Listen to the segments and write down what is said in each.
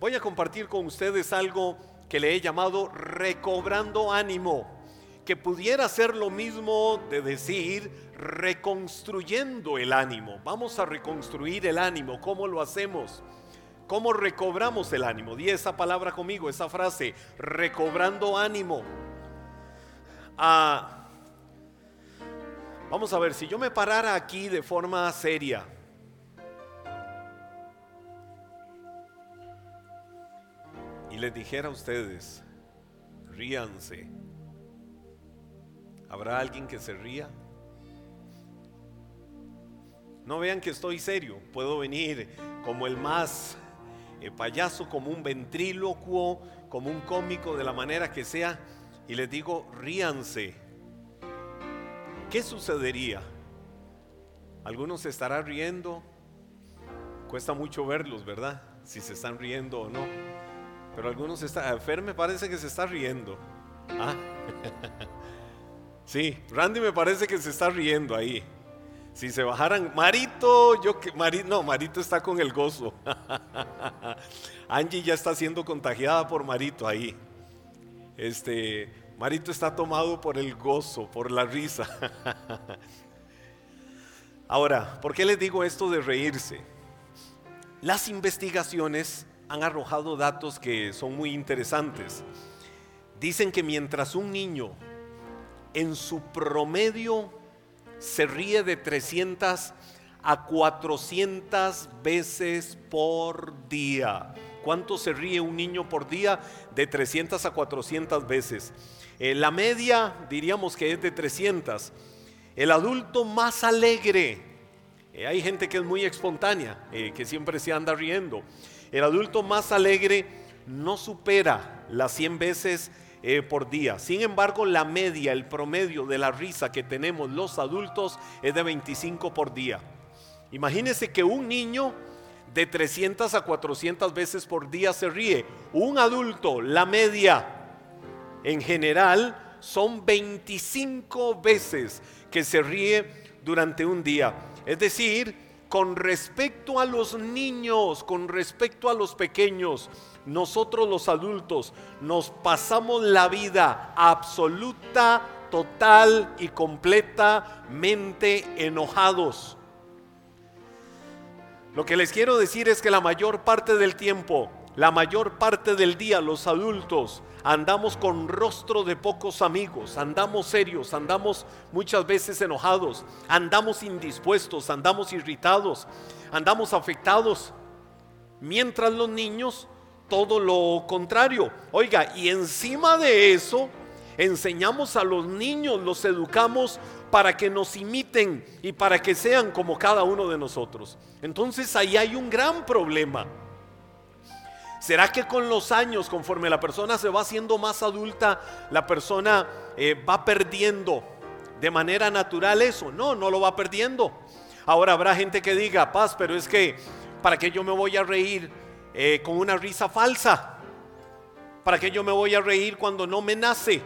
voy a compartir con ustedes algo que le he llamado recobrando ánimo, que pudiera ser lo mismo de decir reconstruyendo el ánimo. Vamos a reconstruir el ánimo. ¿Cómo lo hacemos? ¿Cómo recobramos el ánimo? Di esa palabra conmigo, esa frase, recobrando ánimo. Ah, vamos a ver, si yo me parara aquí de forma seria, y les dijera a ustedes, ríanse, ¿habrá alguien que se ría? No vean que estoy serio, puedo venir como el más eh, payaso, como un ventrílocuo, como un cómico, de la manera que sea, y les digo, ríanse. ¿Qué sucedería? Algunos se estarán riendo, cuesta mucho verlos, ¿verdad? Si se están riendo o no. Pero algunos están, Fer me parece que se está riendo. ¿Ah? sí, Randy me parece que se está riendo ahí. Si se bajaran, Marito, yo que Marito, no, Marito está con el gozo. Angie ya está siendo contagiada por Marito ahí. Este, Marito está tomado por el gozo, por la risa. Ahora, ¿por qué les digo esto de reírse? Las investigaciones han arrojado datos que son muy interesantes. Dicen que mientras un niño en su promedio se ríe de 300 a 400 veces por día. ¿Cuánto se ríe un niño por día? De 300 a 400 veces. Eh, la media diríamos que es de 300. El adulto más alegre, eh, hay gente que es muy espontánea, eh, que siempre se anda riendo. El adulto más alegre no supera las 100 veces eh, por día. Sin embargo, la media, el promedio de la risa que tenemos los adultos es de 25 por día. Imagínense que un niño de 300 a 400 veces por día se ríe. Un adulto, la media en general son 25 veces que se ríe durante un día. Es decir, con respecto a los niños, con respecto a los pequeños, nosotros los adultos nos pasamos la vida absoluta, total y completamente enojados. Lo que les quiero decir es que la mayor parte del tiempo, la mayor parte del día, los adultos andamos con rostro de pocos amigos, andamos serios, andamos muchas veces enojados, andamos indispuestos, andamos irritados, andamos afectados. Mientras los niños todo lo contrario. Oiga, y encima de eso, enseñamos a los niños, los educamos para que nos imiten y para que sean como cada uno de nosotros. Entonces ahí hay un gran problema. ¿Será que con los años, conforme la persona se va haciendo más adulta, la persona eh, va perdiendo de manera natural eso? No, no lo va perdiendo. Ahora habrá gente que diga, paz, pero es que, ¿para qué yo me voy a reír eh, con una risa falsa. ¿Para que yo me voy a reír cuando no me nace?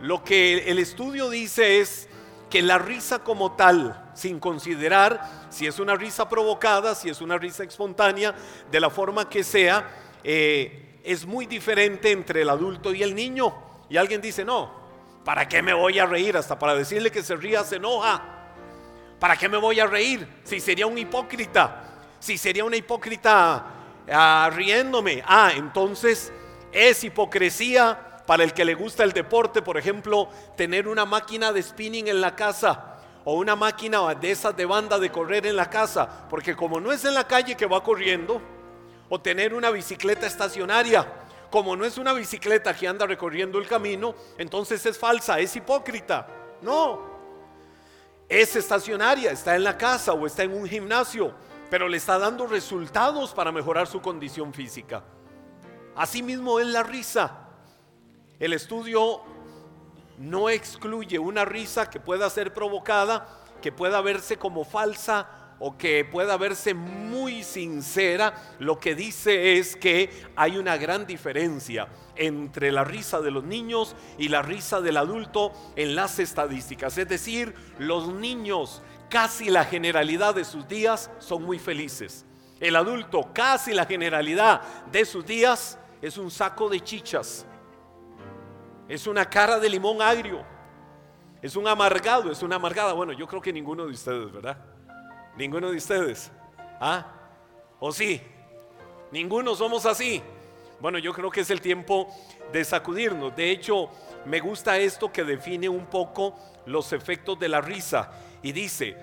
Lo que el estudio dice es que la risa como tal, sin considerar si es una risa provocada, si es una risa espontánea, de la forma que sea, eh, es muy diferente entre el adulto y el niño. Y alguien dice, no, ¿para qué me voy a reír? Hasta para decirle que se ría se enoja. ¿Para qué me voy a reír? Si sería un hipócrita, si sería una hipócrita ah, riéndome. Ah, entonces es hipocresía para el que le gusta el deporte, por ejemplo, tener una máquina de spinning en la casa o una máquina de esas de banda de correr en la casa, porque como no es en la calle que va corriendo, o tener una bicicleta estacionaria, como no es una bicicleta que anda recorriendo el camino, entonces es falsa, es hipócrita. No, es estacionaria, está en la casa o está en un gimnasio pero le está dando resultados para mejorar su condición física. Asimismo es la risa. El estudio no excluye una risa que pueda ser provocada, que pueda verse como falsa o que pueda verse muy sincera. Lo que dice es que hay una gran diferencia entre la risa de los niños y la risa del adulto en las estadísticas. Es decir, los niños casi la generalidad de sus días son muy felices. El adulto, casi la generalidad de sus días, es un saco de chichas. Es una cara de limón agrio. Es un amargado, es una amargada. Bueno, yo creo que ninguno de ustedes, ¿verdad? Ninguno de ustedes. ¿Ah? ¿O sí? Ninguno somos así. Bueno, yo creo que es el tiempo de sacudirnos. De hecho, me gusta esto que define un poco los efectos de la risa. Y dice,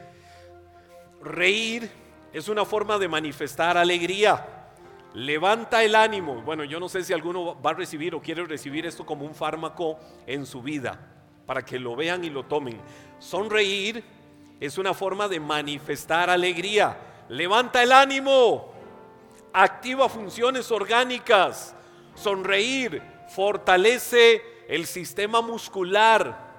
reír es una forma de manifestar alegría. Levanta el ánimo. Bueno, yo no sé si alguno va a recibir o quiere recibir esto como un fármaco en su vida, para que lo vean y lo tomen. Sonreír es una forma de manifestar alegría. Levanta el ánimo. Activa funciones orgánicas. Sonreír fortalece el sistema muscular.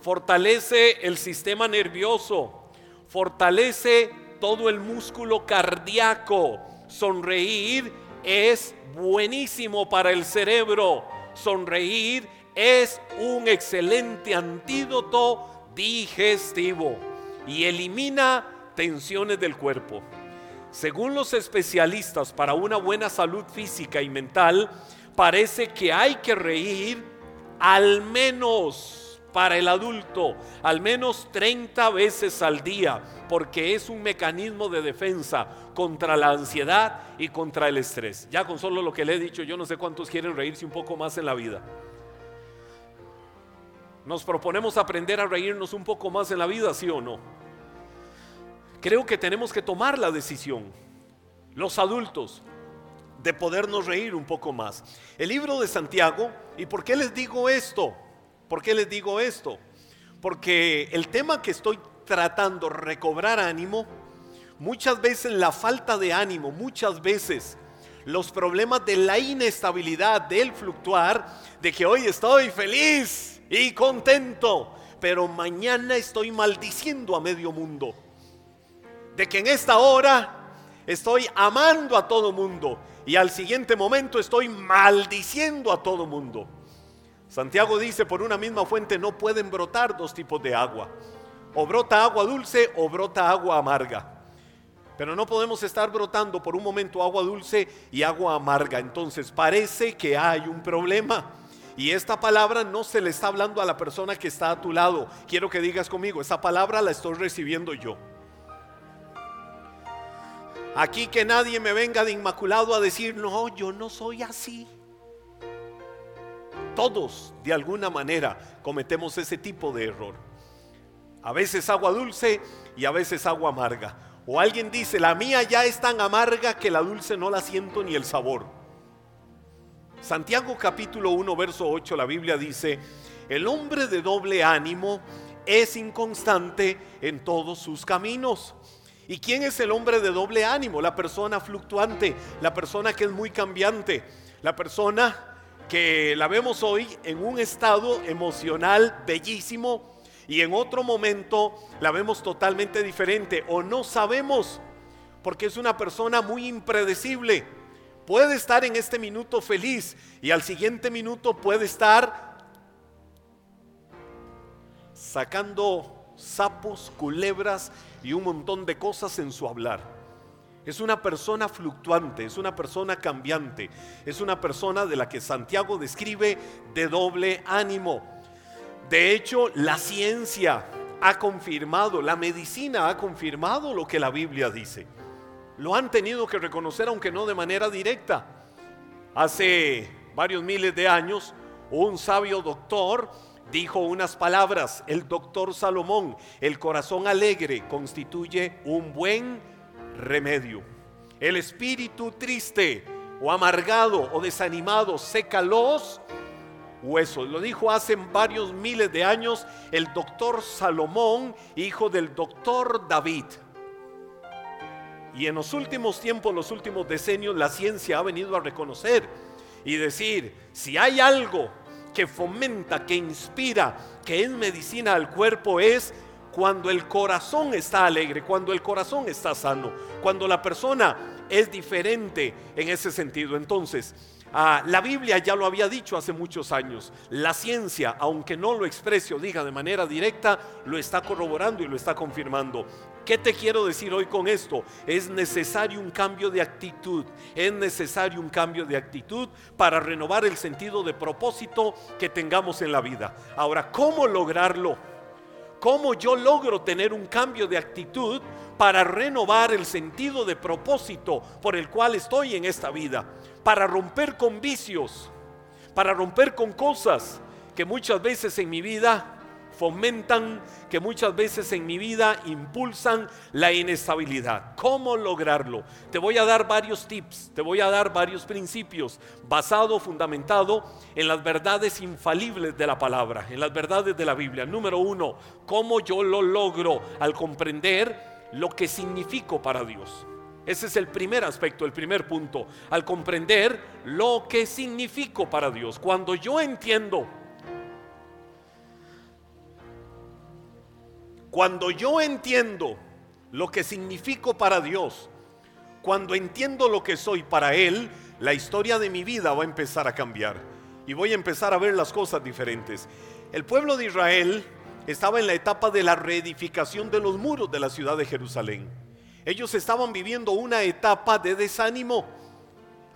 Fortalece el sistema nervioso. Fortalece todo el músculo cardíaco. Sonreír es buenísimo para el cerebro. Sonreír es un excelente antídoto digestivo y elimina tensiones del cuerpo. Según los especialistas, para una buena salud física y mental, parece que hay que reír al menos para el adulto, al menos 30 veces al día, porque es un mecanismo de defensa contra la ansiedad y contra el estrés. Ya con solo lo que le he dicho, yo no sé cuántos quieren reírse un poco más en la vida. Nos proponemos aprender a reírnos un poco más en la vida, sí o no. Creo que tenemos que tomar la decisión, los adultos, de podernos reír un poco más. El libro de Santiago, ¿y por qué les digo esto? ¿Por qué les digo esto? Porque el tema que estoy tratando, recobrar ánimo, muchas veces la falta de ánimo, muchas veces los problemas de la inestabilidad, del fluctuar, de que hoy estoy feliz y contento, pero mañana estoy maldiciendo a medio mundo. De que en esta hora estoy amando a todo mundo y al siguiente momento estoy maldiciendo a todo mundo. Santiago dice, por una misma fuente no pueden brotar dos tipos de agua. O brota agua dulce o brota agua amarga. Pero no podemos estar brotando por un momento agua dulce y agua amarga. Entonces parece que hay un problema. Y esta palabra no se le está hablando a la persona que está a tu lado. Quiero que digas conmigo, esa palabra la estoy recibiendo yo. Aquí que nadie me venga de inmaculado a decir, no, yo no soy así. Todos, de alguna manera, cometemos ese tipo de error. A veces agua dulce y a veces agua amarga. O alguien dice, la mía ya es tan amarga que la dulce no la siento ni el sabor. Santiago capítulo 1, verso 8, la Biblia dice, el hombre de doble ánimo es inconstante en todos sus caminos. ¿Y quién es el hombre de doble ánimo? La persona fluctuante, la persona que es muy cambiante, la persona que la vemos hoy en un estado emocional bellísimo y en otro momento la vemos totalmente diferente o no sabemos porque es una persona muy impredecible. Puede estar en este minuto feliz y al siguiente minuto puede estar sacando sapos, culebras y un montón de cosas en su hablar. Es una persona fluctuante, es una persona cambiante, es una persona de la que Santiago describe de doble ánimo. De hecho, la ciencia ha confirmado, la medicina ha confirmado lo que la Biblia dice. Lo han tenido que reconocer, aunque no de manera directa. Hace varios miles de años, un sabio doctor dijo unas palabras, el doctor Salomón, el corazón alegre constituye un buen remedio. El espíritu triste o amargado o desanimado seca los huesos. Lo dijo hace varios miles de años el doctor Salomón, hijo del doctor David. Y en los últimos tiempos, los últimos decenios, la ciencia ha venido a reconocer y decir, si hay algo que fomenta, que inspira, que es medicina al cuerpo, es cuando el corazón está alegre, cuando el corazón está sano, cuando la persona es diferente en ese sentido. Entonces, ah, la Biblia ya lo había dicho hace muchos años. La ciencia, aunque no lo exprese o diga de manera directa, lo está corroborando y lo está confirmando. ¿Qué te quiero decir hoy con esto? Es necesario un cambio de actitud. Es necesario un cambio de actitud para renovar el sentido de propósito que tengamos en la vida. Ahora, ¿cómo lograrlo? ¿Cómo yo logro tener un cambio de actitud para renovar el sentido de propósito por el cual estoy en esta vida? Para romper con vicios, para romper con cosas que muchas veces en mi vida fomentan, que muchas veces en mi vida impulsan la inestabilidad. ¿Cómo lograrlo? Te voy a dar varios tips, te voy a dar varios principios basado, fundamentado en las verdades infalibles de la palabra, en las verdades de la Biblia. Número uno, ¿cómo yo lo logro al comprender lo que significo para Dios? Ese es el primer aspecto, el primer punto, al comprender lo que significo para Dios. Cuando yo entiendo Cuando yo entiendo lo que significo para Dios, cuando entiendo lo que soy para Él, la historia de mi vida va a empezar a cambiar y voy a empezar a ver las cosas diferentes. El pueblo de Israel estaba en la etapa de la reedificación de los muros de la ciudad de Jerusalén. Ellos estaban viviendo una etapa de desánimo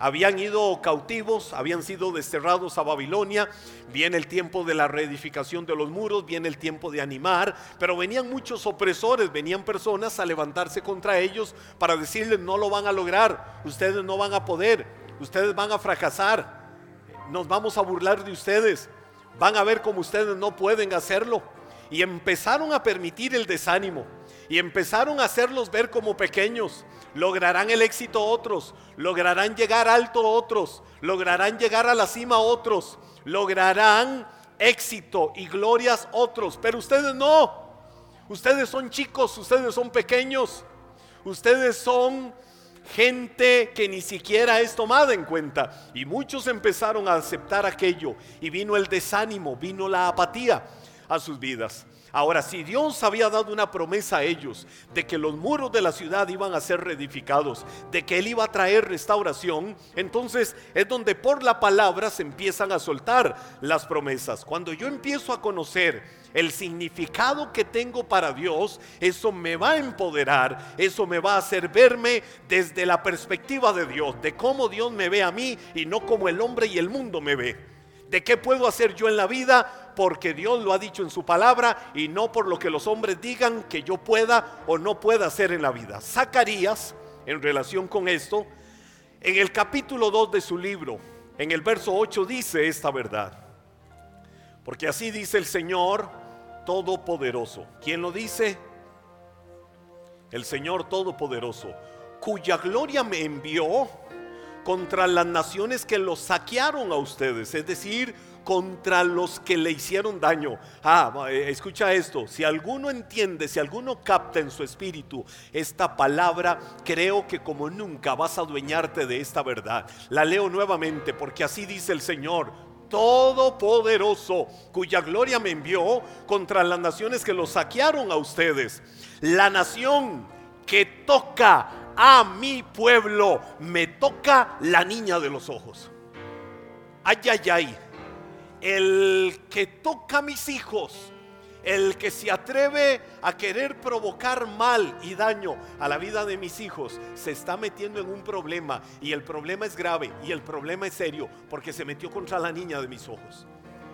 habían ido cautivos, habían sido desterrados a Babilonia, viene el tiempo de la reedificación de los muros, viene el tiempo de animar, pero venían muchos opresores, venían personas a levantarse contra ellos para decirles no lo van a lograr, ustedes no van a poder, ustedes van a fracasar, nos vamos a burlar de ustedes, van a ver cómo ustedes no pueden hacerlo. Y empezaron a permitir el desánimo y empezaron a hacerlos ver como pequeños lograrán el éxito otros, lograrán llegar alto otros, lograrán llegar a la cima otros, lograrán éxito y glorias otros, pero ustedes no. Ustedes son chicos, ustedes son pequeños, ustedes son gente que ni siquiera es tomada en cuenta. Y muchos empezaron a aceptar aquello y vino el desánimo, vino la apatía a sus vidas. Ahora, si Dios había dado una promesa a ellos de que los muros de la ciudad iban a ser reedificados, de que Él iba a traer restauración, entonces es donde por la palabra se empiezan a soltar las promesas. Cuando yo empiezo a conocer el significado que tengo para Dios, eso me va a empoderar, eso me va a hacer verme desde la perspectiva de Dios, de cómo Dios me ve a mí y no como el hombre y el mundo me ve. ¿De qué puedo hacer yo en la vida? Porque Dios lo ha dicho en su palabra y no por lo que los hombres digan que yo pueda o no pueda hacer en la vida. Zacarías, en relación con esto, en el capítulo 2 de su libro, en el verso 8 dice esta verdad. Porque así dice el Señor Todopoderoso. ¿Quién lo dice? El Señor Todopoderoso, cuya gloria me envió contra las naciones que los saquearon a ustedes, es decir, contra los que le hicieron daño. Ah, eh, escucha esto, si alguno entiende, si alguno capta en su espíritu esta palabra, creo que como nunca vas a adueñarte de esta verdad. La leo nuevamente porque así dice el Señor, todopoderoso, cuya gloria me envió contra las naciones que los saquearon a ustedes. La nación que toca a mi pueblo, me toca la niña de los ojos. Ay, ay, ay. El que toca a mis hijos, el que se atreve a querer provocar mal y daño a la vida de mis hijos, se está metiendo en un problema. Y el problema es grave y el problema es serio porque se metió contra la niña de mis ojos.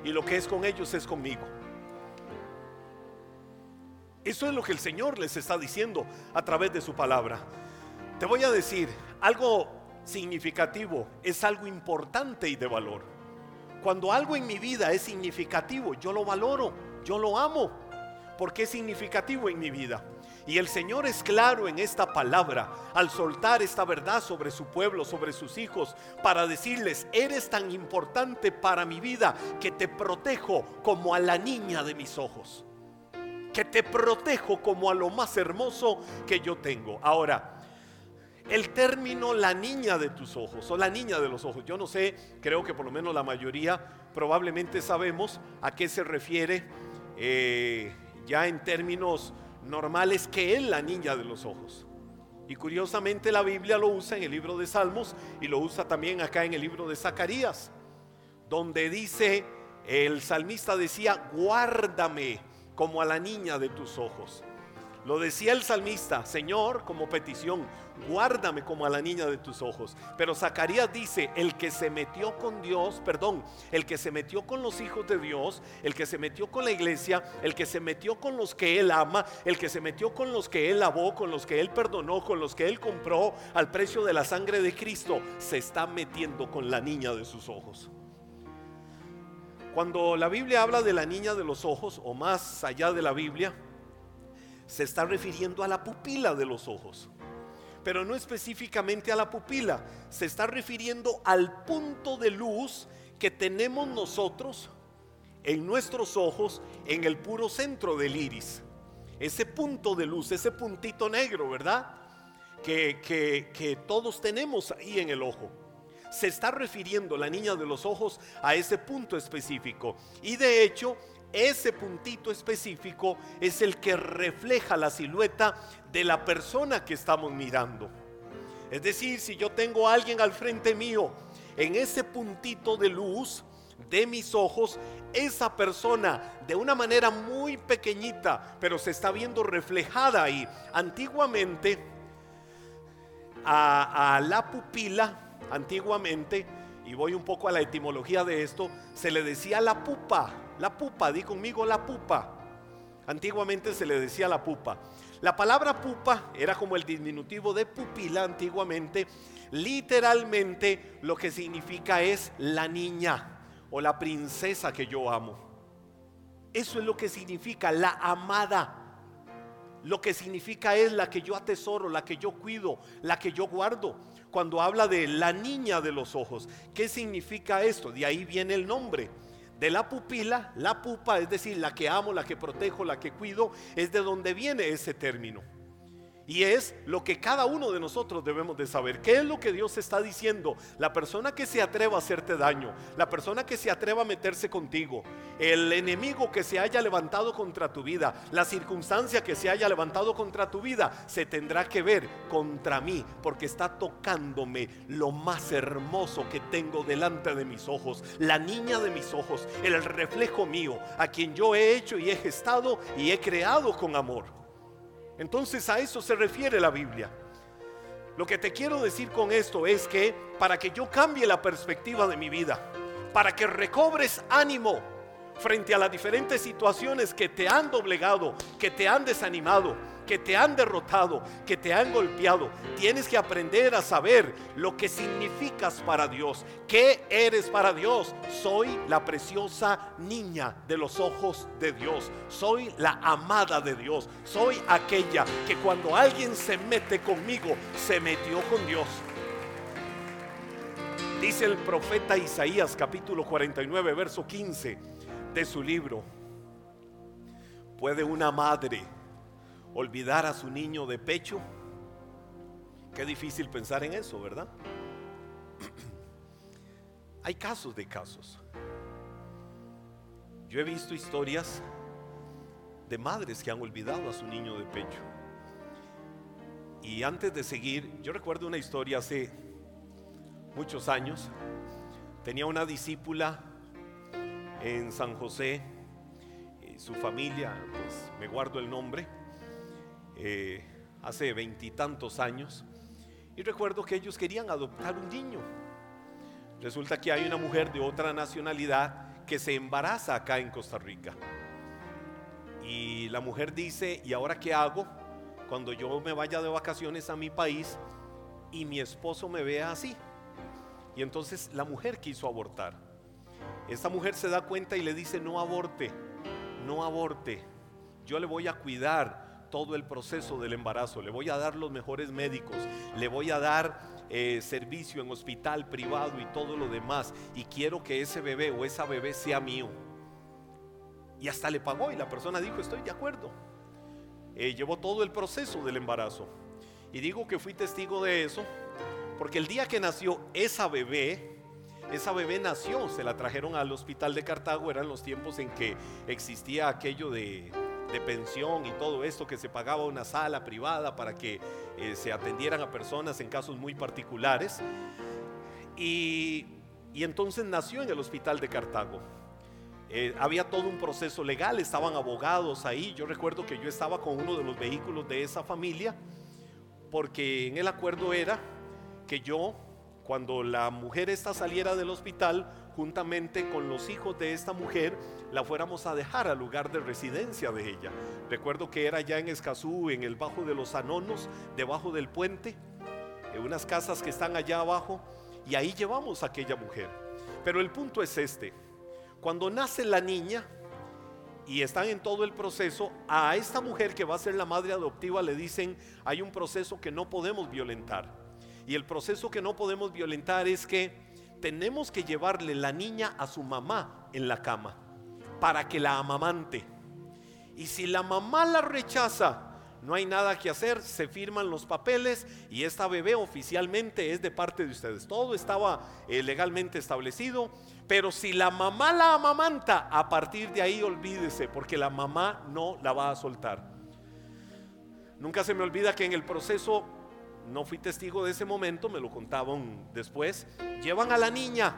Y lo que es con ellos es conmigo. Eso es lo que el Señor les está diciendo a través de su palabra. Te voy a decir, algo significativo es algo importante y de valor. Cuando algo en mi vida es significativo, yo lo valoro, yo lo amo, porque es significativo en mi vida. Y el Señor es claro en esta palabra al soltar esta verdad sobre su pueblo, sobre sus hijos, para decirles, eres tan importante para mi vida que te protejo como a la niña de mis ojos, que te protejo como a lo más hermoso que yo tengo. Ahora, el término la niña de tus ojos o la niña de los ojos. Yo no sé, creo que por lo menos la mayoría probablemente sabemos a qué se refiere eh, ya en términos normales que es la niña de los ojos. Y curiosamente la Biblia lo usa en el libro de Salmos y lo usa también acá en el libro de Zacarías, donde dice, el salmista decía, guárdame como a la niña de tus ojos. Lo decía el salmista, Señor, como petición, guárdame como a la niña de tus ojos. Pero Zacarías dice, el que se metió con Dios, perdón, el que se metió con los hijos de Dios, el que se metió con la iglesia, el que se metió con los que él ama, el que se metió con los que él lavó, con los que él perdonó, con los que él compró al precio de la sangre de Cristo, se está metiendo con la niña de sus ojos. Cuando la Biblia habla de la niña de los ojos, o más allá de la Biblia, se está refiriendo a la pupila de los ojos. Pero no específicamente a la pupila, se está refiriendo al punto de luz que tenemos nosotros en nuestros ojos en el puro centro del iris. Ese punto de luz, ese puntito negro, ¿verdad? Que, que todos tenemos ahí en el ojo se está refiriendo la niña de los ojos a ese punto específico. Y de hecho, ese puntito específico es el que refleja la silueta de la persona que estamos mirando. Es decir, si yo tengo a alguien al frente mío, en ese puntito de luz de mis ojos, esa persona de una manera muy pequeñita, pero se está viendo reflejada ahí. Antiguamente, a, la pupila, antiguamente, y voy un poco a la etimología de esto, se le decía la pupa la pupa, di conmigo la pupa. Antiguamente se le decía la pupa. La palabra pupa era como el diminutivo de pupila antiguamente. Literalmente lo que significa es la niña o la princesa que yo amo. Eso es lo que significa la amada. Lo que significa es la que yo atesoro, la que yo cuido, la que yo guardo. Cuando habla de la niña de los ojos, ¿qué significa esto? De ahí viene el nombre de la pupila, la pupa, es decir, la que amo, la que protejo, la que cuido, es de donde viene ese término. Y es lo que cada uno de nosotros debemos de saber. ¿Qué es lo que Dios está diciendo? La persona que se atreva a hacerte daño, la persona que se atreva a meterse contigo, el enemigo que se haya levantado contra tu vida, la circunstancia que se haya levantado contra tu vida, se tendrá que ver contra mí, porque está tocándome lo más hermoso que tengo delante de mis ojos, la niña de mis ojos, el reflejo mío, a quien yo he hecho y he gestado y he creado con amor. Entonces a eso se refiere la Biblia. Lo que te quiero decir con esto es que para que yo cambie la perspectiva de mi vida, para que recobres ánimo frente a las diferentes situaciones que te han doblegado, que te han desanimado, que te han derrotado, que te han golpeado. Tienes que aprender a saber lo que significas para Dios. ¿Qué eres para Dios? Soy la preciosa niña de los ojos de Dios. Soy la amada de Dios. Soy aquella que cuando alguien se mete conmigo, se metió con Dios. Dice el profeta Isaías capítulo 49, verso 15 de su libro. ¿Puede una madre olvidar a su niño de pecho. Qué difícil pensar en eso, ¿verdad? Hay casos de casos. Yo he visto historias de madres que han olvidado a su niño de pecho. Y antes de seguir, yo recuerdo una historia hace muchos años. Tenía una discípula en San José, y su familia, pues me guardo el nombre, eh, hace veintitantos años y recuerdo que ellos querían adoptar un niño. Resulta que hay una mujer de otra nacionalidad que se embaraza acá en Costa Rica. Y la mujer dice, ¿y ahora qué hago cuando yo me vaya de vacaciones a mi país y mi esposo me vea así? Y entonces la mujer quiso abortar. Esta mujer se da cuenta y le dice, no aborte, no aborte, yo le voy a cuidar, todo el proceso del embarazo, le voy a dar los mejores médicos, le voy a dar eh, servicio en hospital privado y todo lo demás, y quiero que ese bebé o esa bebé sea mío. Y hasta le pagó y la persona dijo, estoy de acuerdo. Eh, llevó todo el proceso del embarazo. Y digo que fui testigo de eso, porque el día que nació esa bebé, esa bebé nació, se la trajeron al hospital de Cartago, eran los tiempos en que existía aquello de de pensión y todo esto que se pagaba una sala privada para que eh, se atendieran a personas en casos muy particulares. Y, y entonces nació en el hospital de Cartago. eh, había todo un proceso legal, estaban abogados ahí. Yo recuerdo que yo estaba con uno de los vehículos de esa familia, porque en el acuerdo era que yo, cuando la mujer esta saliera del hospital, juntamente con los hijos de esta mujer, la fuéramos a dejar al lugar de residencia de ella. Recuerdo que era ya en Escazú, en el Bajo de los Anonos, debajo del puente, en unas casas que están allá abajo, y ahí llevamos a aquella mujer. Pero el punto es este, cuando nace la niña y están en todo el proceso, a esta mujer que va a ser la madre adoptiva le dicen, hay un proceso que no podemos violentar. Y el proceso que no podemos violentar es que tenemos que llevarle la niña a su mamá en la cama para que la amamante. Y si la mamá la rechaza, no hay nada que hacer, se firman los papeles y esta bebé oficialmente es de parte de ustedes. Todo estaba eh, legalmente establecido, pero si la mamá la amamanta, a partir de ahí olvídese, porque la mamá no la va a soltar. Nunca se me olvida que en el proceso no fui testigo de ese momento, me lo contaban después, llevan a la niña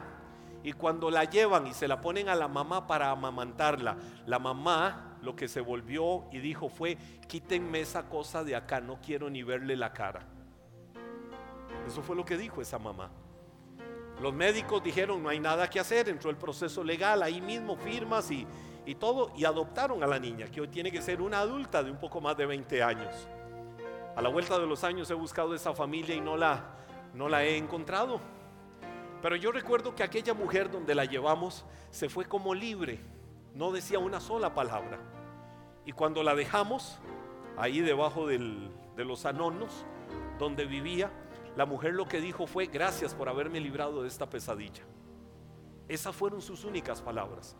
y cuando la llevan y se la ponen a la mamá para amamantarla, la mamá lo que se volvió y dijo fue, quítenme esa cosa de acá, no quiero ni verle la cara. Eso fue lo que dijo esa mamá. Los médicos dijeron, no hay nada que hacer, entró el proceso legal, ahí mismo firmas y, y todo, y adoptaron a la niña, que hoy tiene que ser una adulta de un poco más de 20 años. A la vuelta de los años he buscado esa familia y no la, no la he encontrado. Pero yo recuerdo que aquella mujer donde la llevamos se fue como libre, no decía una sola palabra. Y cuando la dejamos, ahí debajo de los anonos, donde vivía, la mujer lo que dijo fue, gracias por haberme librado de esta pesadilla. Esas fueron sus únicas palabras.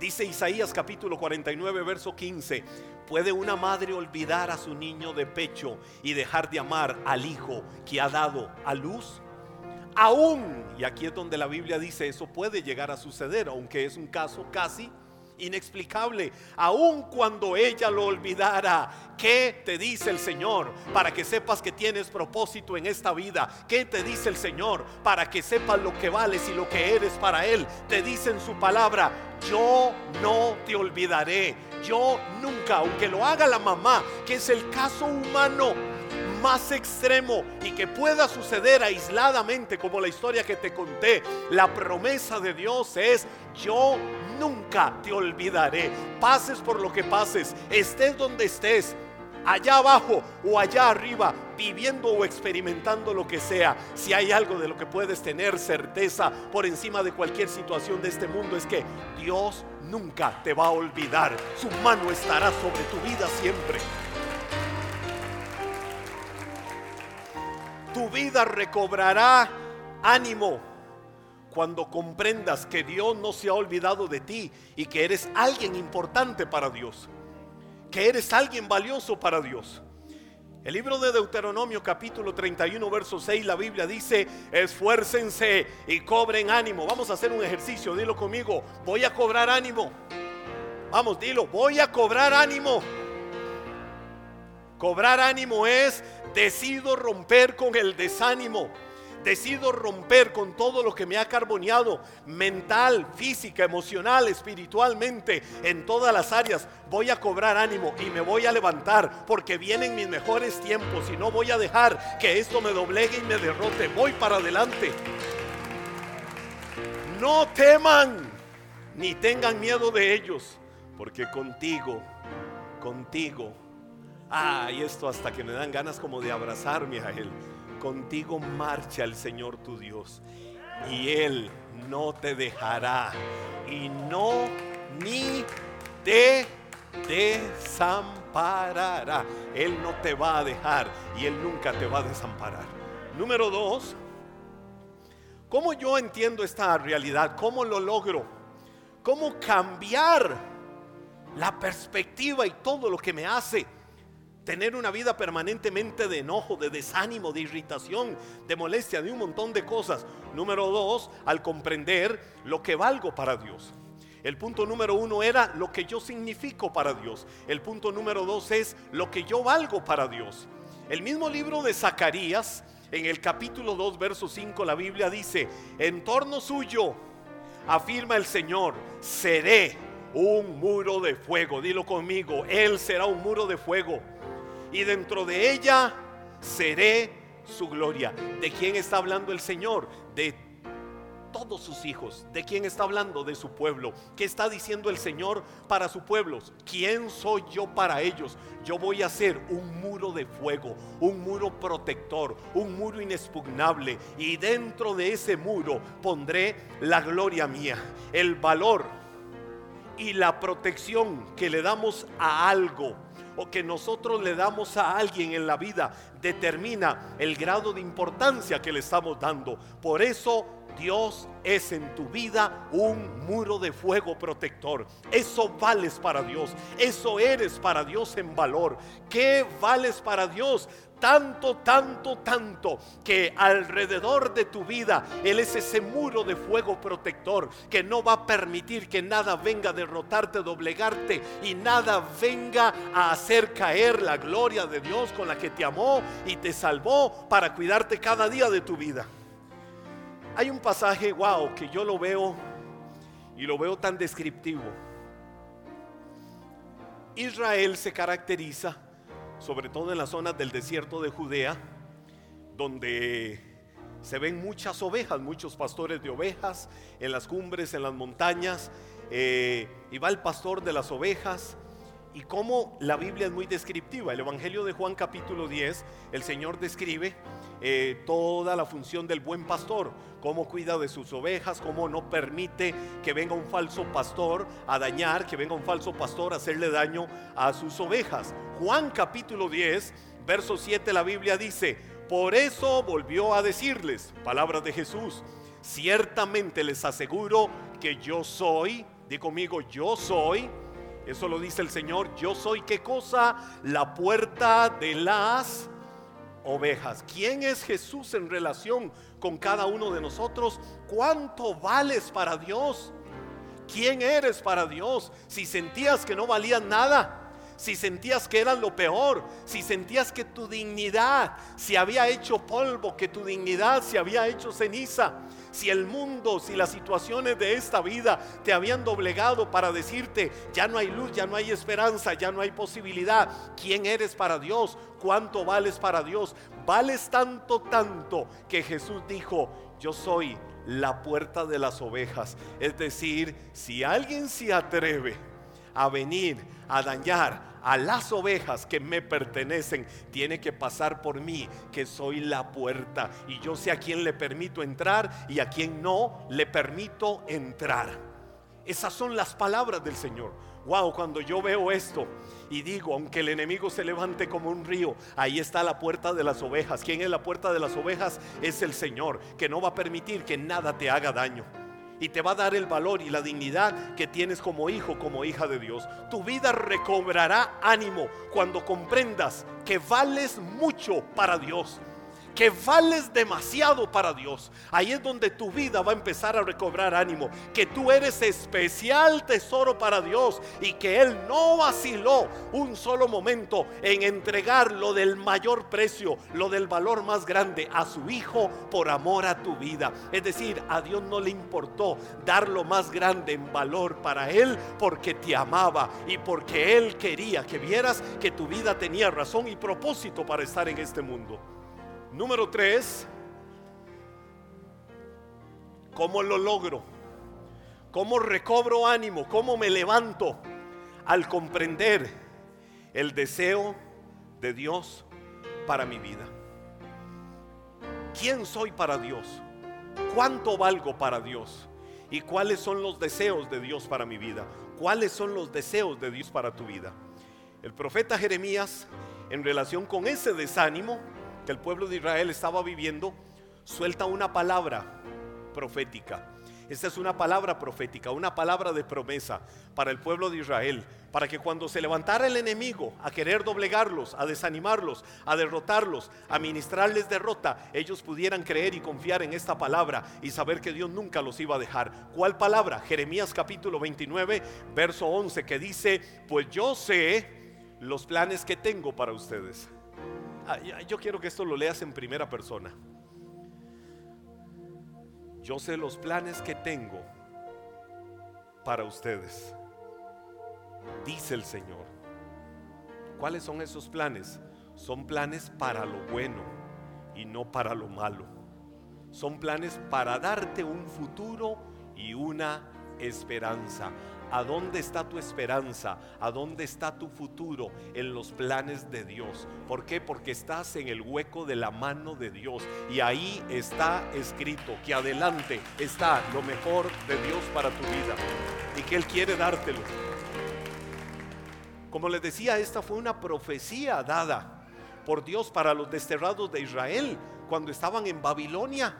Dice Isaías capítulo 49, verso 15, ¿puede una madre olvidar a su niño de pecho y dejar de amar al hijo que ha dado a luz? Aún, y aquí es donde la Biblia dice eso puede llegar a suceder, aunque es un caso casi inexplicable, aun cuando ella lo olvidara. ¿Qué te dice el Señor para que sepas que tienes propósito en esta vida? ¿Qué te dice el Señor para que sepas lo que vales y lo que eres para Él? Te dice en su palabra, yo no te olvidaré. Yo nunca, aunque lo haga la mamá, que es el caso humano más extremo y que pueda suceder aisladamente como la historia que te conté, la promesa de Dios es, yo nunca te olvidaré. Pases por lo que pases, estés donde estés, allá abajo o allá arriba, viviendo o experimentando lo que sea, si hay algo de lo que puedes tener certeza por encima de cualquier situación de este mundo, es que Dios nunca te va a olvidar. Su mano estará sobre tu vida siempre. Tu vida recobrará ánimo cuando comprendas que Dios no se ha olvidado de ti y que eres alguien importante para Dios, que eres alguien valioso para Dios. El libro de Deuteronomio capítulo 31 verso 6 la Biblia dice, esfuércense y cobren ánimo. Vamos a hacer un ejercicio, dilo conmigo, voy a cobrar ánimo. Vamos, dilo, voy a cobrar ánimo. Cobrar ánimo es decido romper con el desánimo. Decido romper con todo lo que me ha carboneado mental, física, emocional, espiritualmente, en todas las áreas. Voy a cobrar ánimo y me voy a levantar porque vienen mis mejores tiempos y no voy a dejar que esto me doblegue y me derrote. Voy para adelante. No teman ni tengan miedo de ellos, porque contigo, contigo Ay, esto hasta que me dan ganas como de abrazarme a Él. Contigo marcha el Señor tu Dios. Y Él no te dejará. Y no ni te desamparará. Él no te va a dejar y Él nunca te va a desamparar. Número dos, ¿cómo yo entiendo esta realidad? ¿Cómo lo logro? ¿Cómo cambiar la perspectiva y todo lo que me hace? Tener una vida permanentemente de enojo, de desánimo, de irritación, de molestia, de un montón de cosas. Número dos, al comprender lo que valgo para Dios. El punto número uno era lo que yo significo para Dios. El punto número dos es lo que yo valgo para Dios. El mismo libro de Zacarías, en el capítulo 2, verso 5, la Biblia dice, en torno suyo afirma el Señor, seré un muro de fuego. Dilo conmigo, Él será un muro de fuego. Y dentro de ella seré su gloria. ¿De quién está hablando el Señor? De todos sus hijos. ¿De quién está hablando? De su pueblo. ¿Qué está diciendo el Señor para su pueblo? ¿Quién soy yo para ellos? Yo voy a ser un muro de fuego, un muro protector, un muro inexpugnable. Y dentro de ese muro pondré la gloria mía, el valor y la protección que le damos a algo o que nosotros le damos a alguien en la vida determina el grado de importancia que le estamos dando. Por eso Dios es en tu vida un muro de fuego protector. Eso vales para Dios. Eso eres para Dios en valor. ¿Qué vales para Dios? Tanto, tanto, tanto que alrededor de tu vida Él es ese muro de fuego protector que no va a permitir que nada venga a derrotarte, doblegarte y nada venga a hacer caer la gloria de Dios con la que te amó y te salvó para cuidarte cada día de tu vida. Hay un pasaje, wow, que yo lo veo y lo veo tan descriptivo. Israel se caracteriza sobre todo en las zonas del desierto de Judea, donde se ven muchas ovejas, muchos pastores de ovejas, en las cumbres, en las montañas, eh, y va el pastor de las ovejas, y como la Biblia es muy descriptiva. El Evangelio de Juan capítulo 10, el Señor describe eh, toda la función del buen pastor, cómo cuida de sus ovejas, cómo no permite que venga un falso pastor a dañar, que venga un falso pastor a hacerle daño a sus ovejas. Juan capítulo 10, verso 7, la Biblia dice, por eso volvió a decirles, palabras de Jesús, ciertamente les aseguro que yo soy, di conmigo, yo soy, eso lo dice el Señor, yo soy qué cosa, la puerta de las ovejas. ¿Quién es Jesús en relación con cada uno de nosotros? ¿Cuánto vales para Dios? ¿Quién eres para Dios? Si sentías que no valías nada, si sentías que eras lo peor, si sentías que tu dignidad se había hecho polvo, que tu dignidad se había hecho ceniza, si el mundo, si las situaciones de esta vida te habían doblegado para decirte, ya no hay luz, ya no hay esperanza, ya no hay posibilidad, ¿quién eres para Dios? ¿Cuánto vales para Dios? Vales tanto, tanto que Jesús dijo, yo soy la puerta de las ovejas. Es decir, si alguien se atreve a venir a dañar, a las ovejas que me pertenecen, tiene que pasar por mí, que soy la puerta. Y yo sé a quién le permito entrar y a quién no le permito entrar. Esas son las palabras del Señor. Wow, cuando yo veo esto y digo, aunque el enemigo se levante como un río, ahí está la puerta de las ovejas. ¿Quién es la puerta de las ovejas? Es el Señor, que no va a permitir que nada te haga daño y te va a dar el valor y la dignidad que tienes como hijo, como hija de Dios. Tu vida recobrará ánimo cuando comprendas que vales mucho para Dios que vales demasiado para Dios. Ahí es donde tu vida va a empezar a recobrar ánimo. Que tú eres especial tesoro para Dios y que Él no vaciló un solo momento en entregar lo del mayor precio, lo del valor más grande a su Hijo por amor a tu vida. Es decir, a Dios no le importó dar lo más grande en valor para Él porque te amaba y porque Él quería que vieras que tu vida tenía razón y propósito para estar en este mundo. Número tres, ¿cómo lo logro? ¿Cómo recobro ánimo? ¿Cómo me levanto al comprender el deseo de Dios para mi vida? ¿Quién soy para Dios? ¿Cuánto valgo para Dios? ¿Y cuáles son los deseos de Dios para mi vida? ¿Cuáles son los deseos de Dios para tu vida? El profeta Jeremías, en relación con ese desánimo, el pueblo de Israel estaba viviendo, suelta una palabra profética. Esta es una palabra profética, una palabra de promesa para el pueblo de Israel, para que cuando se levantara el enemigo a querer doblegarlos, a desanimarlos, a derrotarlos, a ministrarles derrota, ellos pudieran creer y confiar en esta palabra y saber que Dios nunca los iba a dejar. ¿Cuál palabra? Jeremías capítulo 29, verso 11, que dice, pues yo sé los planes que tengo para ustedes yo quiero que esto lo leas en primera persona. Yo sé los planes que tengo para ustedes. Dice el Señor. ¿Cuáles son esos planes? Son planes para lo bueno y no para lo malo. Son planes para darte un futuro y una esperanza. ¿A dónde está tu esperanza? ¿A dónde está tu futuro? En los planes de Dios. ¿Por qué? Porque estás en el hueco de la mano de Dios. Y ahí está escrito que adelante está lo mejor de Dios para tu vida. Y que Él quiere dártelo. Como les decía, esta fue una profecía dada por Dios para los desterrados de Israel cuando estaban en Babilonia.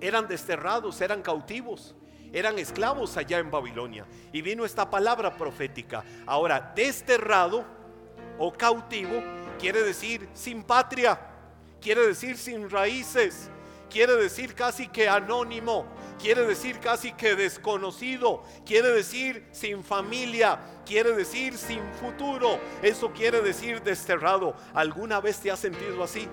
Eran desterrados, eran cautivos eran esclavos allá en Babilonia. Y vino esta palabra profética. Ahora, desterrado o cautivo quiere decir sin patria, quiere decir sin raíces, quiere decir casi que anónimo, quiere decir casi que desconocido, quiere decir sin familia, quiere decir sin futuro. Eso quiere decir desterrado. ¿Alguna vez te has sentido así?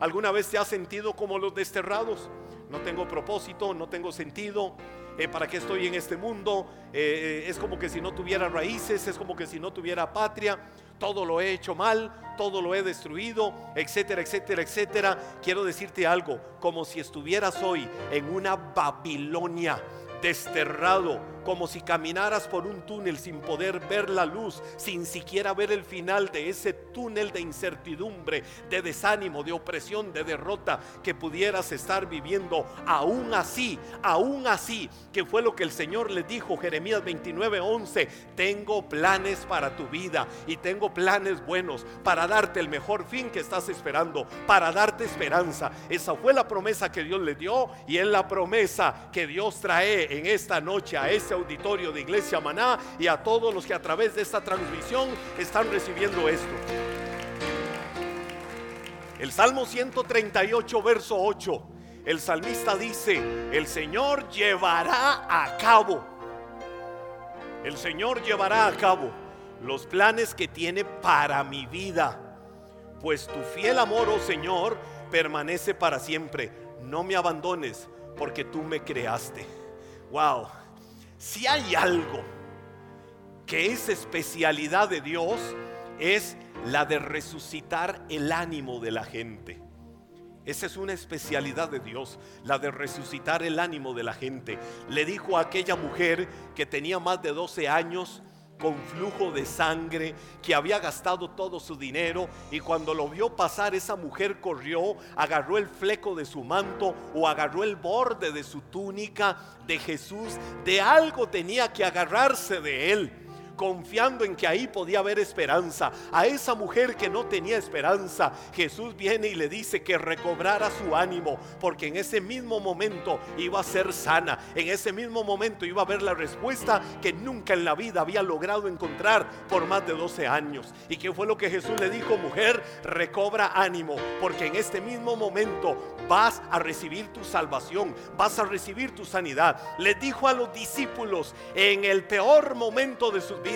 ¿Alguna vez te has sentido como los desterrados? No tengo propósito, no tengo sentido, eh, ¿para qué estoy en este mundo? Eh, eh, es como que si no tuviera raíces, es como que si no tuviera patria, todo lo he hecho mal, todo lo he destruido, etcétera, etcétera, etcétera. Quiero decirte algo, como si estuvieras hoy en una Babilonia desterrado, como si caminaras por un túnel sin poder ver la luz, sin siquiera ver el final de ese túnel de incertidumbre, de desánimo, de opresión, de derrota que pudieras estar viviendo. Aún así, aún así, que fue lo que el Señor le dijo Jeremías 29:11, tengo planes para tu vida y tengo planes buenos para darte el mejor fin que estás esperando, para darte esperanza. Esa fue la promesa que Dios le dio y es la promesa que Dios trae en esta noche a este auditorio de Iglesia Maná y a todos los que a través de esta transmisión están recibiendo esto. El Salmo 138, verso 8. El salmista dice, el Señor llevará a cabo, el Señor llevará a cabo los planes que tiene para mi vida. Pues tu fiel amor, oh Señor, permanece para siempre. No me abandones porque tú me creaste. Wow, si hay algo que es especialidad de Dios, es la de resucitar el ánimo de la gente. Esa es una especialidad de Dios, la de resucitar el ánimo de la gente. Le dijo a aquella mujer que tenía más de 12 años, con flujo de sangre, que había gastado todo su dinero y cuando lo vio pasar esa mujer corrió, agarró el fleco de su manto o agarró el borde de su túnica de Jesús, de algo tenía que agarrarse de él confiando en que ahí podía haber esperanza. A esa mujer que no tenía esperanza, Jesús viene y le dice que recobrara su ánimo, porque en ese mismo momento iba a ser sana, en ese mismo momento iba a ver la respuesta que nunca en la vida había logrado encontrar por más de 12 años. ¿Y qué fue lo que Jesús le dijo? Mujer, recobra ánimo, porque en este mismo momento vas a recibir tu salvación, vas a recibir tu sanidad. Le dijo a los discípulos en el peor momento de sus vidas,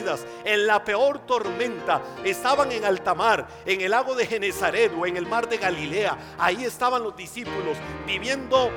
en la peor tormenta, estaban en alta mar, en el lago de Genezaret o en el mar de Galilea. Ahí estaban los discípulos viviendo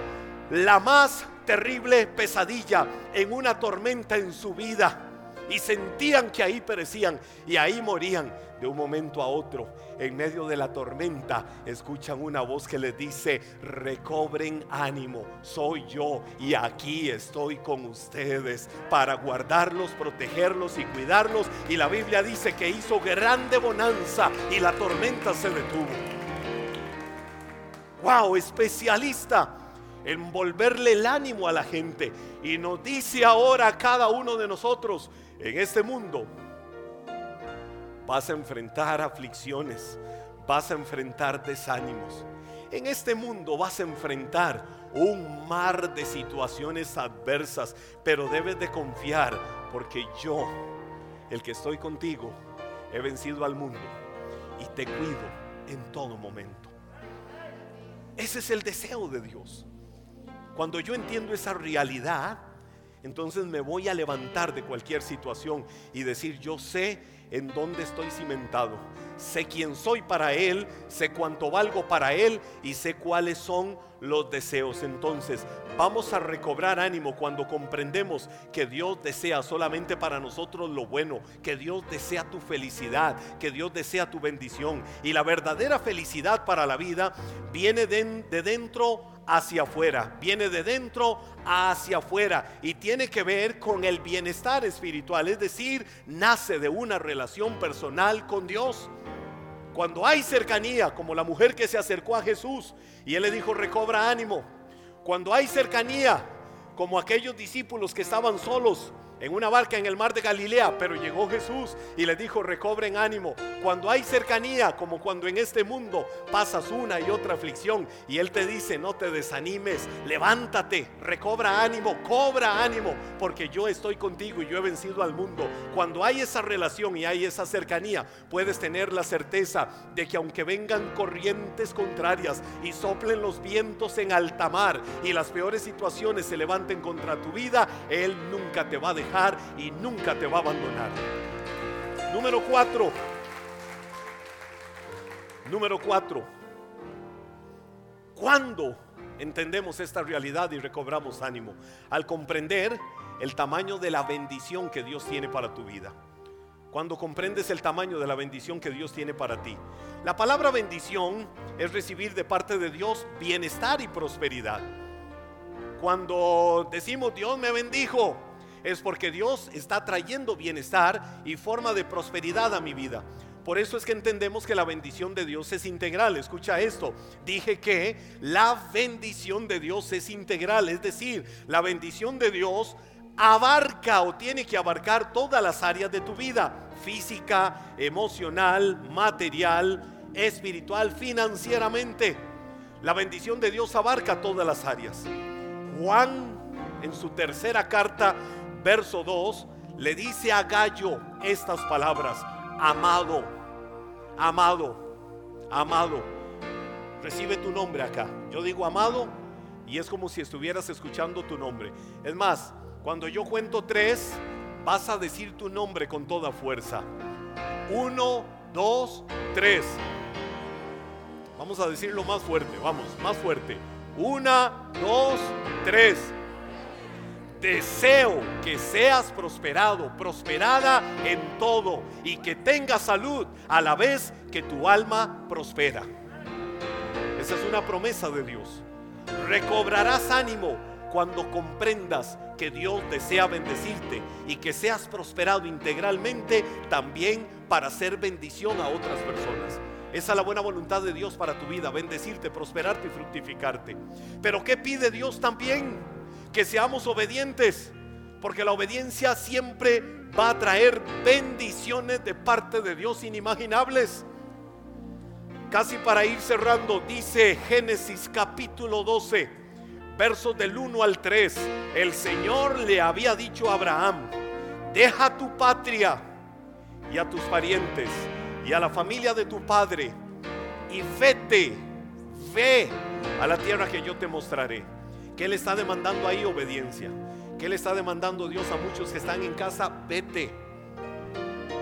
la más terrible pesadilla en una tormenta en su vida y sentían que ahí perecían y ahí morían de un momento a otro, en medio de la tormenta, escuchan una voz que les dice, recobren ánimo, soy yo y aquí estoy con ustedes para guardarlos, protegerlos y cuidarlos. Y la Biblia dice que hizo grande bonanza y la tormenta se detuvo. Wow, especialista en volverle el ánimo a la gente. Y nos dice ahora a cada uno de nosotros, en este mundo vas a enfrentar aflicciones, vas a enfrentar desánimos. En este mundo vas a enfrentar un mar de situaciones adversas, pero debes de confiar porque yo, el que estoy contigo, he vencido al mundo y te cuido en todo momento. Ese es el deseo de Dios. Cuando yo entiendo esa realidad, entonces me voy a levantar de cualquier situación y decir, yo sé en dónde estoy cimentado. Sé quién soy para Él, sé cuánto valgo para Él y sé cuáles son los deseos. Entonces vamos a recobrar ánimo cuando comprendemos que Dios desea solamente para nosotros lo bueno, que Dios desea tu felicidad, que Dios desea tu bendición. Y la verdadera felicidad para la vida viene de, de dentro hacia afuera, viene de dentro hacia afuera y tiene que ver con el bienestar espiritual, es decir, nace de una relación personal con Dios. Cuando hay cercanía, como la mujer que se acercó a Jesús y él le dijo, recobra ánimo. Cuando hay cercanía, como aquellos discípulos que estaban solos en una barca en el mar de Galilea, pero llegó Jesús y le dijo, recobren ánimo. Cuando hay cercanía, como cuando en este mundo pasas una y otra aflicción y Él te dice, no te desanimes, levántate, recobra ánimo, cobra ánimo, porque yo estoy contigo y yo he vencido al mundo. Cuando hay esa relación y hay esa cercanía, puedes tener la certeza de que aunque vengan corrientes contrarias y soplen los vientos en alta mar y las peores situaciones se levanten contra tu vida, Él nunca te va a dejar y nunca te va a abandonar. Número cuatro. Número cuatro. ¿Cuándo entendemos esta realidad y recobramos ánimo? Al comprender el tamaño de la bendición que Dios tiene para tu vida. Cuando comprendes el tamaño de la bendición que Dios tiene para ti. La palabra bendición es recibir de parte de Dios bienestar y prosperidad. Cuando decimos Dios me bendijo, es porque Dios está trayendo bienestar y forma de prosperidad a mi vida. Por eso es que entendemos que la bendición de Dios es integral. Escucha esto. Dije que la bendición de Dios es integral. Es decir, la bendición de Dios abarca o tiene que abarcar todas las áreas de tu vida. Física, emocional, material, espiritual, financieramente. La bendición de Dios abarca todas las áreas. Juan en su tercera carta verso 2, le dice a Gallo estas palabras, amado, amado, amado, recibe tu nombre acá. Yo digo amado y es como si estuvieras escuchando tu nombre. Es más, cuando yo cuento tres, vas a decir tu nombre con toda fuerza. Uno, dos, tres. Vamos a decirlo más fuerte, vamos, más fuerte. Una, dos, tres deseo que seas prosperado, prosperada en todo y que tengas salud a la vez que tu alma prospera. Esa es una promesa de Dios. Recobrarás ánimo cuando comprendas que Dios desea bendecirte y que seas prosperado integralmente también para hacer bendición a otras personas. Esa es la buena voluntad de Dios para tu vida, bendecirte, prosperarte y fructificarte. Pero ¿qué pide Dios también? Que seamos obedientes, porque la obediencia siempre va a traer bendiciones de parte de Dios inimaginables. Casi para ir cerrando, dice Génesis capítulo 12, versos del 1 al 3, el Señor le había dicho a Abraham, deja tu patria y a tus parientes y a la familia de tu padre y vete, ve a la tierra que yo te mostraré. ¿Qué le está demandando ahí obediencia? ¿Qué le está demandando Dios a muchos que están en casa? Vete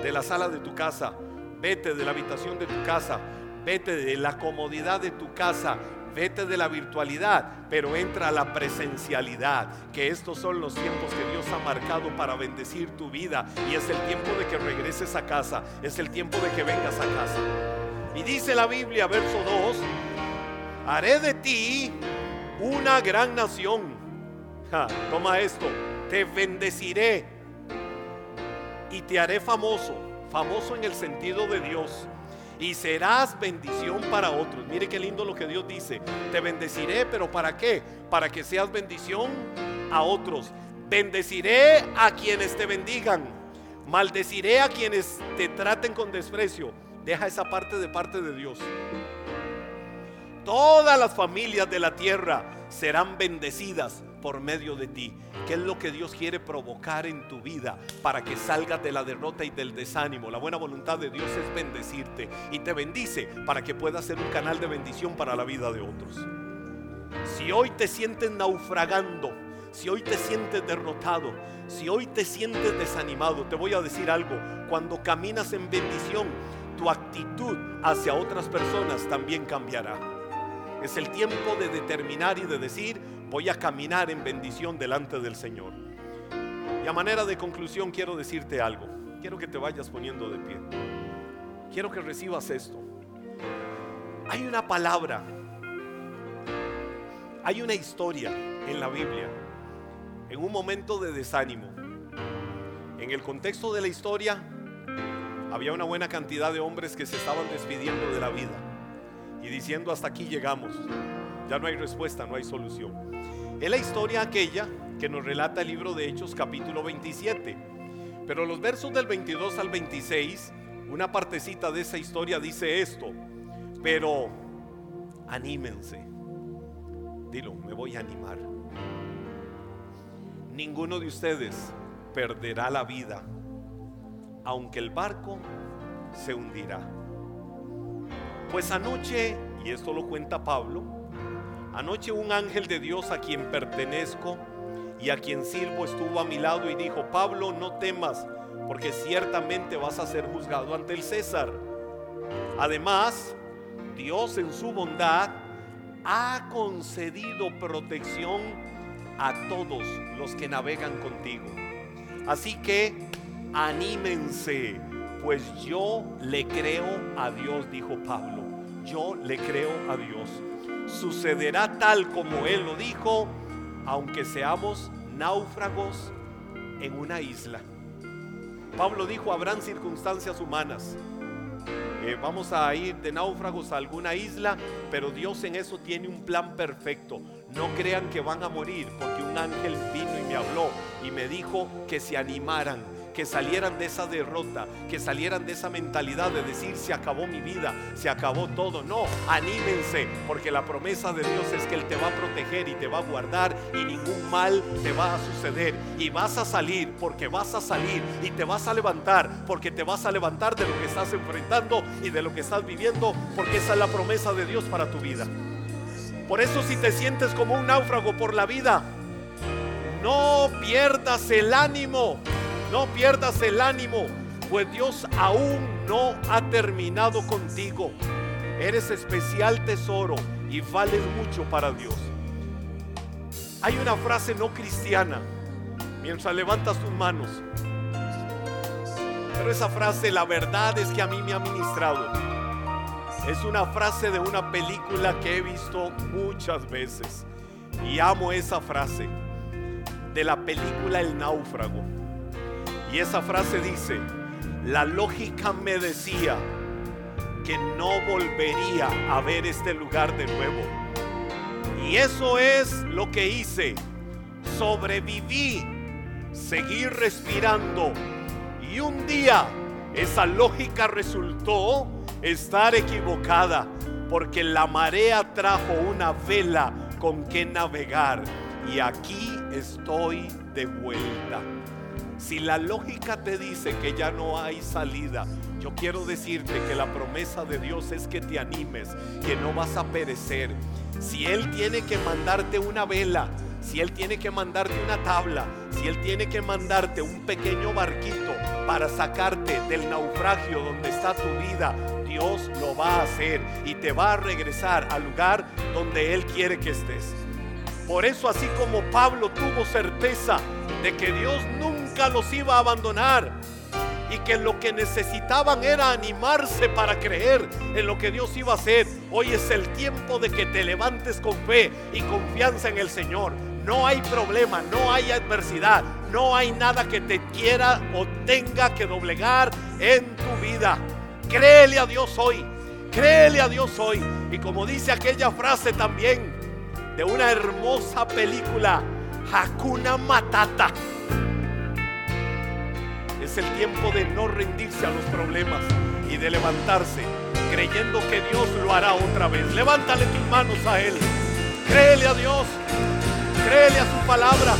de la sala de tu casa, vete de la habitación de tu casa, vete de la comodidad de tu casa, vete de la virtualidad, pero entra a la presencialidad, que estos son los tiempos que Dios ha marcado para bendecir tu vida y es el tiempo de que regreses a casa, es el tiempo de que vengas a casa. Y dice la Biblia, verso 2, haré de ti una gran nación. toma esto, te bendeciré y te haré famoso, famoso en el sentido de Dios. Y serás bendición para otros. Mire qué lindo lo que Dios dice. Te bendeciré, pero ¿para qué? Para que seas bendición a otros. Bendeciré a quienes te bendigan. Maldeciré a quienes te traten con desprecio. Deja esa parte de parte de Dios. Todas las familias de la tierra serán bendecidas por medio de ti. ¿Qué es lo que Dios quiere provocar en tu vida para que salgas de la derrota y del desánimo? La buena voluntad de Dios es bendecirte y te bendice para que puedas ser un canal de bendición para la vida de otros. Si hoy te sientes naufragando, si hoy te sientes derrotado, si hoy te sientes desanimado, te voy a decir algo. Cuando caminas en bendición, tu actitud hacia otras personas también cambiará. Es el tiempo de determinar y de decir, voy a caminar en bendición delante del Señor. Y a manera de conclusión quiero decirte algo. Quiero que te vayas poniendo de pie. Quiero que recibas esto. Hay una palabra, hay una historia en la Biblia, en un momento de desánimo. En el contexto de la historia, había una buena cantidad de hombres que se estaban despidiendo de la vida y diciendo hasta aquí llegamos, ya no hay respuesta, no hay solución. Es la historia aquella que nos relata el libro de Hechos capítulo 27, pero los versos del 22 al 26, una partecita de esa historia dice esto, pero anímense, dilo, me voy a animar. Ninguno de ustedes perderá la vida aunque el barco se hundirá. Pues anoche, y esto lo cuenta Pablo, anoche un ángel de Dios a quien pertenezco y a quien sirvo estuvo a mi lado y dijo, Pablo, no temas, porque ciertamente vas a ser juzgado ante el César. Además, Dios en su bondad ha concedido protección a todos los que navegan contigo. Así que anímense, pues yo le creo a Dios, dijo Pablo. Yo le creo a Dios. Sucederá tal como Él lo dijo, aunque seamos náufragos en una isla. Pablo dijo, habrán circunstancias humanas. Eh, vamos a ir de náufragos a alguna isla, pero Dios en eso tiene un plan perfecto. No crean que van a morir, porque un ángel vino y me habló y me dijo que se animaran que salieran de esa derrota, que salieran de esa mentalidad de decir se acabó mi vida, se acabó todo. No, anímense, porque la promesa de Dios es que Él te va a proteger y te va a guardar y ningún mal te va a suceder. Y vas a salir porque vas a salir y te vas a levantar porque te vas a levantar de lo que estás enfrentando y de lo que estás viviendo, porque esa es la promesa de Dios para tu vida. Por eso si te sientes como un náufrago por la vida, no pierdas el ánimo. No pierdas el ánimo, pues Dios aún no ha terminado contigo. Eres especial tesoro y vales mucho para Dios. Hay una frase no cristiana mientras levantas tus manos. Pero esa frase, la verdad es que a mí me ha ministrado. Es una frase de una película que he visto muchas veces. Y amo esa frase de la película El náufrago. Y esa frase dice, la lógica me decía que no volvería a ver este lugar de nuevo. Y eso es lo que hice. Sobreviví, seguí respirando. Y un día esa lógica resultó estar equivocada porque la marea trajo una vela con que navegar. Y aquí estoy de vuelta. Si la lógica te dice que ya no hay salida, yo quiero decirte que la promesa de Dios es que te animes, que no vas a perecer. Si Él tiene que mandarte una vela, si Él tiene que mandarte una tabla, si Él tiene que mandarte un pequeño barquito para sacarte del naufragio donde está tu vida, Dios lo va a hacer y te va a regresar al lugar donde Él quiere que estés. Por eso así como Pablo tuvo certeza de que Dios los iba a abandonar y que lo que necesitaban era animarse para creer en lo que Dios iba a hacer. Hoy es el tiempo de que te levantes con fe y confianza en el Señor. No hay problema, no hay adversidad, no hay nada que te quiera o tenga que doblegar en tu vida. Créele a Dios hoy, créele a Dios hoy. Y como dice aquella frase también de una hermosa película, Hakuna Matata. Es el tiempo de no rendirse a los problemas y de levantarse creyendo que Dios lo hará otra vez. Levántale tus manos a Él. Créele a Dios. Créele a su palabra.